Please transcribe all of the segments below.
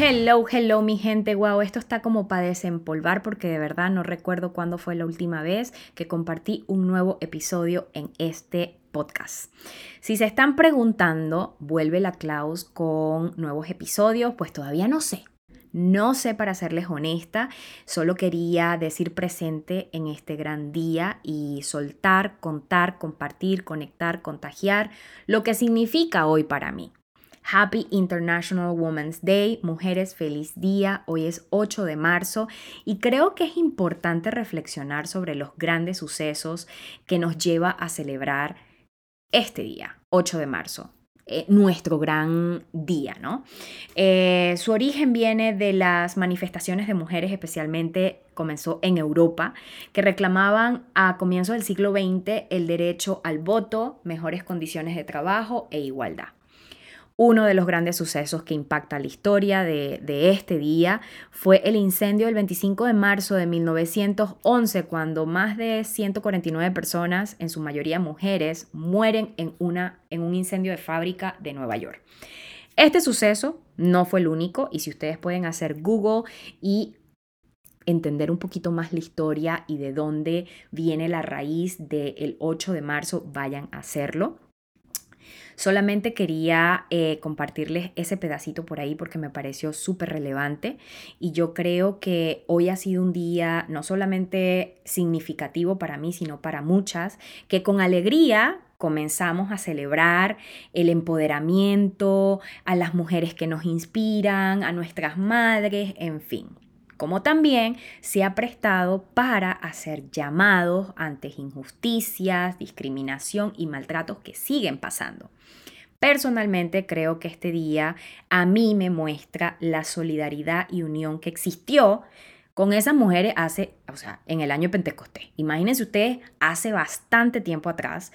Hello, hello mi gente, wow, esto está como para desempolvar porque de verdad no recuerdo cuándo fue la última vez que compartí un nuevo episodio en este podcast. Si se están preguntando, vuelve la Klaus con nuevos episodios, pues todavía no sé. No sé para serles honesta, solo quería decir presente en este gran día y soltar, contar, compartir, conectar, contagiar, lo que significa hoy para mí. Happy International Women's Day, mujeres, feliz día. Hoy es 8 de marzo y creo que es importante reflexionar sobre los grandes sucesos que nos lleva a celebrar este día, 8 de marzo. Eh, nuestro gran día, ¿no? Eh, su origen viene de las manifestaciones de mujeres, especialmente comenzó en Europa, que reclamaban a comienzos del siglo XX el derecho al voto, mejores condiciones de trabajo e igualdad. Uno de los grandes sucesos que impacta la historia de, este día fue el incendio del 25 de marzo de 1911, cuando más de 149 personas, en su mayoría mujeres, mueren en, una, en un incendio de fábrica de Nueva York. Este suceso no fue el único y si ustedes pueden hacer Google y entender un poquito más la historia y de dónde viene la raíz del 8 de marzo, vayan a hacerlo. Solamente quería eh, compartirles ese pedacito por ahí porque me pareció súper relevante y yo creo que hoy ha sido un día no solamente significativo para mí, sino para muchas, que con alegría comenzamos a celebrar el empoderamiento, a las mujeres que nos inspiran, a nuestras madres, en fin como también se ha prestado para hacer llamados ante injusticias, discriminación y maltratos que siguen pasando. Personalmente creo que este día a mí me muestra la solidaridad y unión que existió con esas mujeres hace, o sea, en el año Pentecostés. Imagínense ustedes, hace bastante tiempo atrás,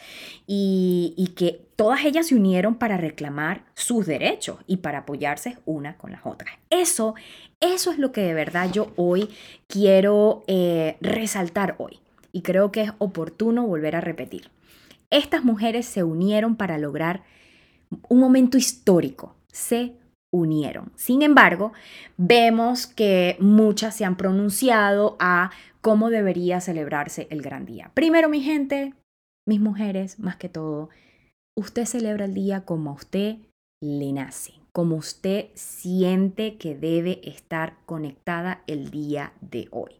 y, que todas ellas se unieron para reclamar sus derechos y para apoyarse una con las otras. Eso, eso es lo que de verdad yo hoy quiero eh, resaltar hoy. Y creo que es oportuno volver a repetir. Estas mujeres se unieron para lograr un momento histórico. Se unieron. Sin embargo, vemos que muchas se han pronunciado a cómo debería celebrarse el gran día. Primero, mi gente, mis mujeres, más que todo, usted celebra el día como a usted le nace, como usted siente que debe estar conectada el día de hoy.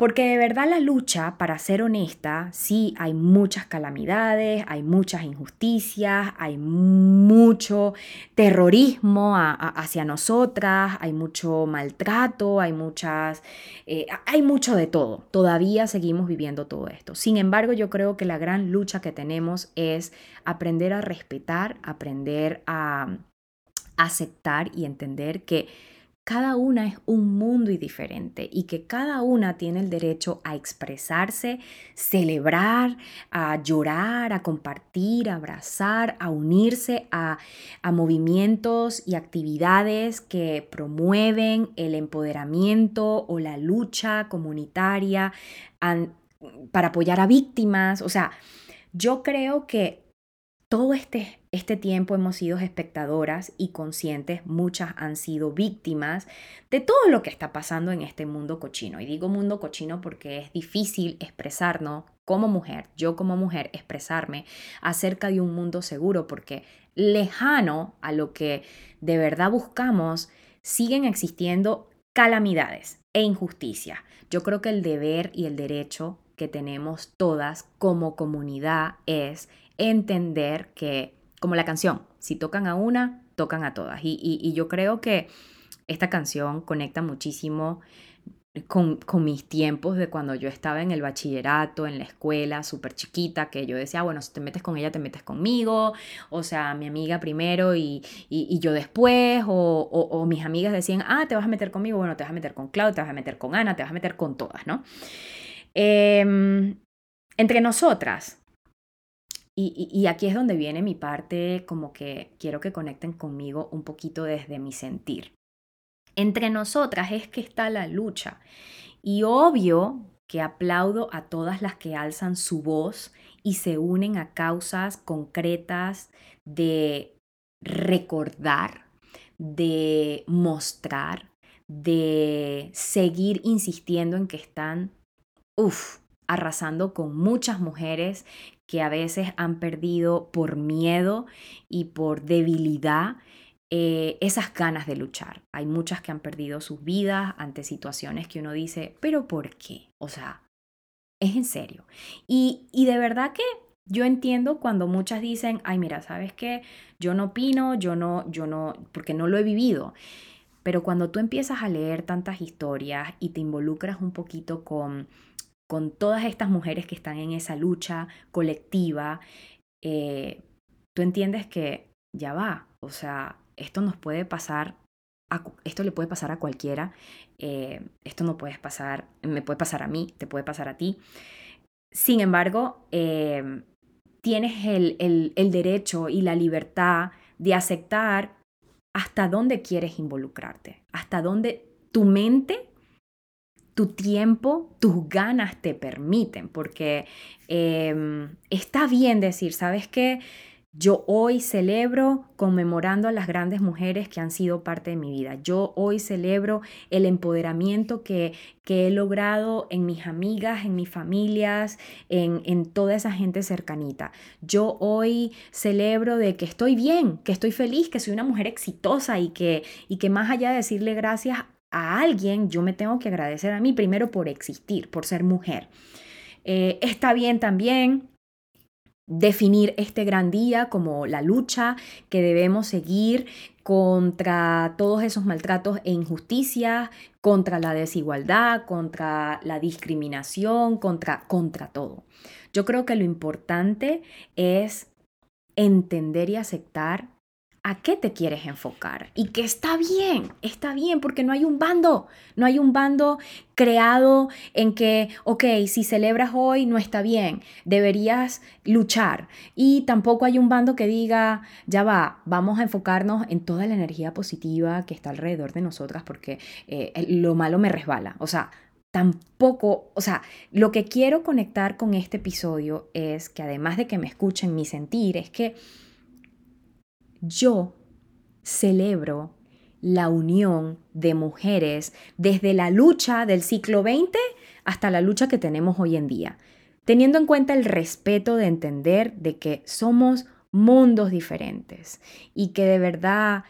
Porque de verdad la lucha, para ser honesta, sí hay muchas calamidades, hay muchas injusticias, hay mucho terrorismo hacia nosotras, hay mucho maltrato, hay muchas, eh, hay mucho de todo. Todavía seguimos viviendo todo esto. Sin embargo, yo creo que la gran lucha que tenemos es aprender a respetar, aprender a aceptar y entender que cada una es un mundo y diferente y que cada una tiene el derecho a expresarse, celebrar, a llorar, a compartir, a abrazar, a unirse a, movimientos y actividades que promueven el empoderamiento o la lucha comunitaria para apoyar a víctimas. O sea, yo creo que todo este, este tiempo hemos sido espectadoras y conscientes, muchas han sido víctimas de todo lo que está pasando en este mundo cochino. Y digo mundo cochino porque es difícil expresarnos como mujer, yo como mujer, expresarme acerca de un mundo seguro porque lejano a lo que de verdad buscamos, siguen existiendo calamidades e injusticias. Yo creo que el deber y el derecho que tenemos todas como comunidad es entender que, como la canción, si tocan a una, tocan a todas. Y, yo creo que esta canción conecta muchísimo con, mis tiempos de cuando yo estaba en el bachillerato, en la escuela, súper chiquita, que yo decía, bueno, si te metes con ella, te metes conmigo, o sea, mi amiga primero y, yo después, o, o, mis amigas decían, ah, te vas a meter conmigo, bueno, te vas a meter con Claudia, te vas a meter con Ana, te vas a meter con todas, ¿no? Em, entre nosotras, y, aquí es donde viene mi parte, como que quiero que conecten conmigo un poquito desde mi sentir. Entre nosotras es que está la lucha. Y obvio que aplaudo a todas las que alzan su voz y se unen a causas concretas de recordar, de mostrar, de seguir insistiendo en que están, uff, arrasando con muchas mujeres que a veces han perdido por miedo y por debilidad eh, esas ganas de luchar. Hay muchas que han perdido sus vidas ante situaciones que uno dice, pero ¿por qué? O sea, es en serio. Y, y de verdad que yo entiendo cuando muchas dicen, ay, mira, ¿sabes qué? Yo no opino, yo no, yo no, porque no lo he vivido. Pero cuando tú empiezas a leer tantas historias y te involucras un poquito con con todas estas mujeres que están en esa lucha colectiva, eh, tú entiendes que ya va, o sea, esto nos puede pasar, esto le puede pasar a cualquiera, eh, esto no puede pasar, me puede pasar a mí, te puede pasar a ti. Sin embargo, eh, tienes el, el derecho y la libertad de aceptar hasta dónde quieres involucrarte, hasta dónde tu mente tu tiempo, tus ganas te permiten, porque em, está bien decir, ¿sabes qué? Yo hoy celebro conmemorando a las grandes mujeres que han sido parte de mi vida. Yo hoy celebro el empoderamiento que, que he logrado en mis amigas, en mis familias, en, en, toda esa gente cercanita. Yo hoy celebro de que estoy bien, que estoy feliz, que soy una mujer exitosa y que, y que más allá de decirle gracias a alguien, yo me tengo que agradecer a mí primero por existir, por ser mujer. Eh, está bien también definir este gran día como la lucha que debemos seguir contra todos esos maltratos e injusticias, contra la desigualdad, contra la discriminación, contra, contra todo. Yo creo que lo importante es entender y aceptar a qué te quieres enfocar y que está bien, está bien porque no hay un bando, no hay un bando creado en que, ok, si celebras hoy no está bien, deberías luchar. Y tampoco hay un bando que diga, ya va, vamos a enfocarnos en toda la energía positiva que está alrededor de nosotras porque eh, lo malo me resbala, o sea, tampoco, o sea, lo que quiero conectar con este episodio es que además de que me escuchen mi sentir, es que yo celebro la unión de mujeres desde la lucha del siglo XX hasta la lucha que tenemos hoy en día, teniendo en cuenta el respeto de entender de que somos mundos diferentes y que de verdad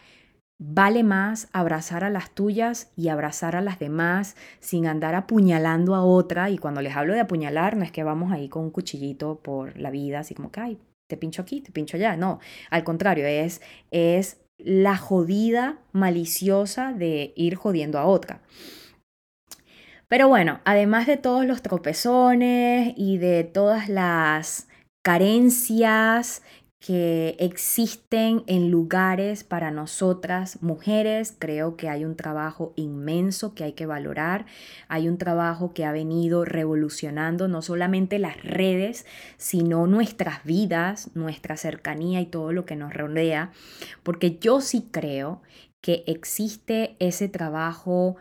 vale más abrazar a las tuyas y abrazar a las demás sin andar apuñalando a otra. Y cuando les hablo de apuñalar, no es que vamos ahí con un cuchillito por la vida, así como que, te pincho aquí, te pincho allá. No, al contrario, es, es la jodida maliciosa de ir jodiendo a otra. Pero bueno, además de todos los tropezones y de todas las carencias que existen en lugares para nosotras mujeres. Creo que hay un trabajo inmenso que hay que valorar. Hay un trabajo que ha venido revolucionando no solamente las redes, sino nuestras vidas, nuestra cercanía y todo lo que nos rodea. Porque yo sí creo que existe ese trabajo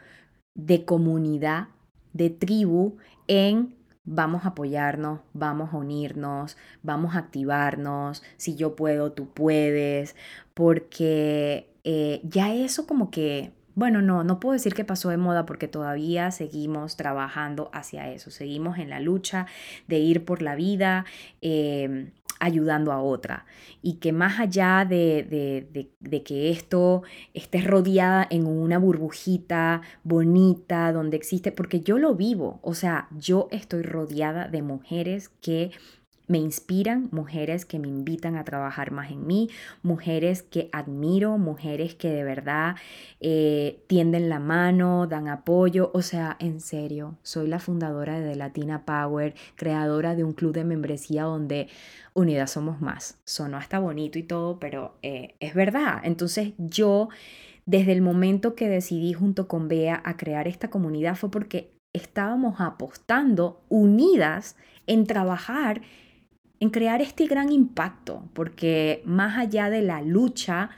de comunidad, de tribu en vamos a apoyarnos, vamos a unirnos, vamos a activarnos, si yo puedo, tú puedes, porque eh, ya eso como que, bueno, no, no puedo decir que pasó de moda porque todavía seguimos trabajando hacia eso, seguimos en la lucha de ir por la vida. Em, ayudando a otra. Y que más allá de, de, que esto esté rodeada en una burbujita bonita donde existe, porque yo lo vivo, o sea, yo estoy rodeada de mujeres que me inspiran, mujeres que me invitan a trabajar más en mí, mujeres que admiro, mujeres que de verdad eh, tienden la mano, dan apoyo. O sea, en serio, soy la fundadora de Latina Power, creadora de un club de membresía donde unidas somos más. Sonó hasta bonito y todo, pero eh, es verdad. Entonces yo... Desde el momento que decidí junto con Bea a crear esta comunidad fue porque estábamos apostando unidas en trabajar, en crear este gran impacto, porque más allá de la lucha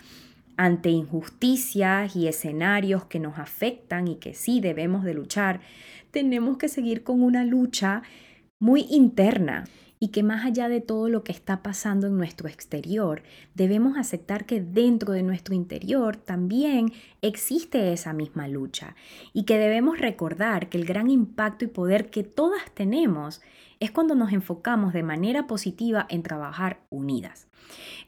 ante injusticias y escenarios que nos afectan y que sí debemos de luchar, tenemos que seguir con una lucha muy interna y que más allá de todo lo que está pasando en nuestro exterior, debemos aceptar que dentro de nuestro interior también existe esa misma lucha y que debemos recordar que el gran impacto y poder que todas tenemos es cuando nos enfocamos de manera positiva en trabajar unidas.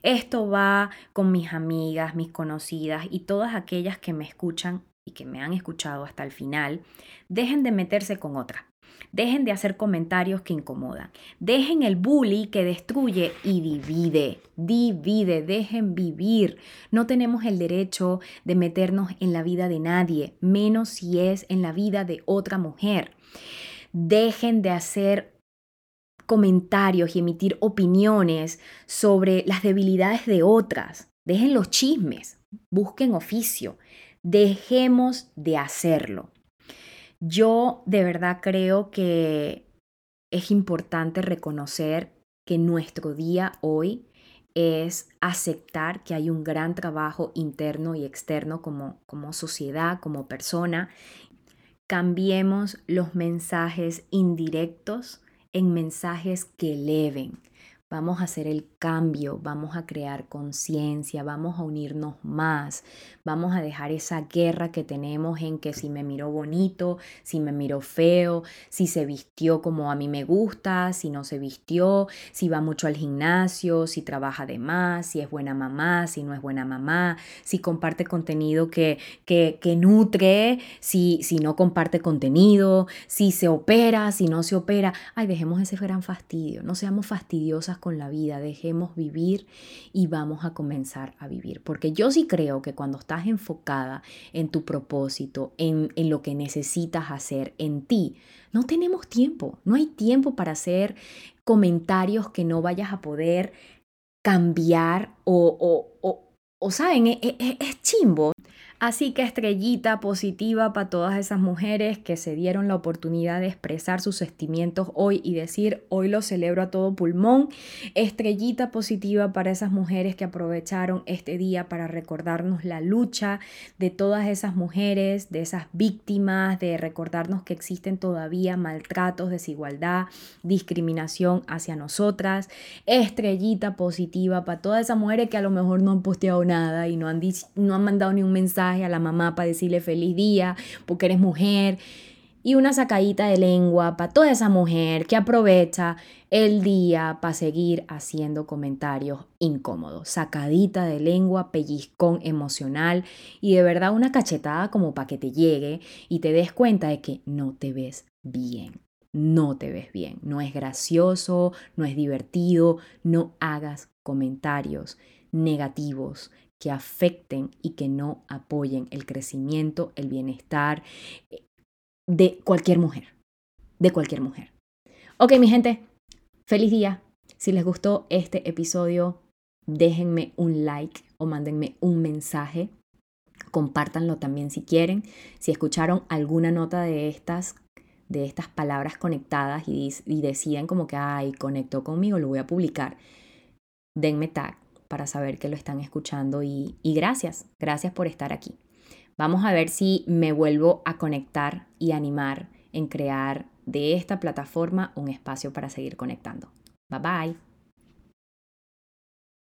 Esto va con mis amigas, mis conocidas y todas aquellas que me escuchan y que me han escuchado hasta el final, dejen de meterse con otra. Dejen de hacer comentarios que incomodan. Dejen el bully que destruye y divide. Divide, dejen vivir. No tenemos el derecho de meternos en la vida de nadie, menos si es en la vida de otra mujer. Dejen de hacer comentarios y emitir opiniones sobre las debilidades de otras. Dejen los chismes. Busquen oficio. Dejemos de hacerlo. Yo de verdad creo que es importante reconocer que nuestro día hoy es aceptar que hay un gran trabajo interno y externo como, como sociedad, como persona. Cambiemos los mensajes indirectos en mensajes que eleven. Vamos a hacer el cambio, vamos a crear conciencia, vamos a unirnos más, vamos a dejar esa guerra que tenemos en que si me miró bonito, si me miró feo, si se vistió como a mí me gusta, si no se vistió, si va mucho al gimnasio, si trabaja de más, si es buena mamá, si no es buena mamá, si comparte contenido que, que, que nutre, si, si no comparte contenido, si se opera, si no se opera. Ay, dejemos ese gran fastidio, no seamos fastidiosas con la vida, dejemos vivir y vamos a comenzar a vivir. Porque yo sí creo que cuando estás enfocada en tu propósito, en, en lo que necesitas hacer, en ti, no tenemos tiempo, no hay tiempo para hacer comentarios que no vayas a poder cambiar o, o, o, o saben, es, es, es chimbo Así que estrellita positiva para todas esas mujeres que se dieron la oportunidad de expresar sus sentimientos hoy y decir, hoy lo celebro a todo pulmón. Estrellita positiva para esas mujeres que aprovecharon este día para recordarnos la lucha de todas esas mujeres, de esas víctimas, de recordarnos que existen todavía maltratos, desigualdad, discriminación hacia nosotras. Estrellita positiva para todas esas mujeres que a lo mejor no han posteado nada y no han, no han mandado ni un mensaje a la mamá para decirle feliz día porque eres mujer. Y una sacadita de lengua para toda esa mujer que aprovecha el día para seguir haciendo comentarios incómodos. Sacadita de lengua, pellizcón emocional y de verdad una cachetada como para que te llegue y te des cuenta de que no te ves bien no te ves bien, no es gracioso, no es divertido, no hagas comentarios negativos que afecten y que no apoyen el crecimiento, el bienestar eh, de cualquier mujer, de cualquier mujer. Ok, mi gente, feliz día. Si les gustó este episodio, déjenme un like o mándenme un mensaje. Compártanlo también si quieren. Si escucharon alguna nota de estas, de estas palabras conectadas y, y deciden como que, ay, conectó conmigo, lo voy a publicar. Denme tag para saber que lo están escuchando y, gracias, gracias por estar aquí. Vamos a ver si me vuelvo a conectar y animar en crear de esta plataforma un espacio para seguir conectando. Bye bye.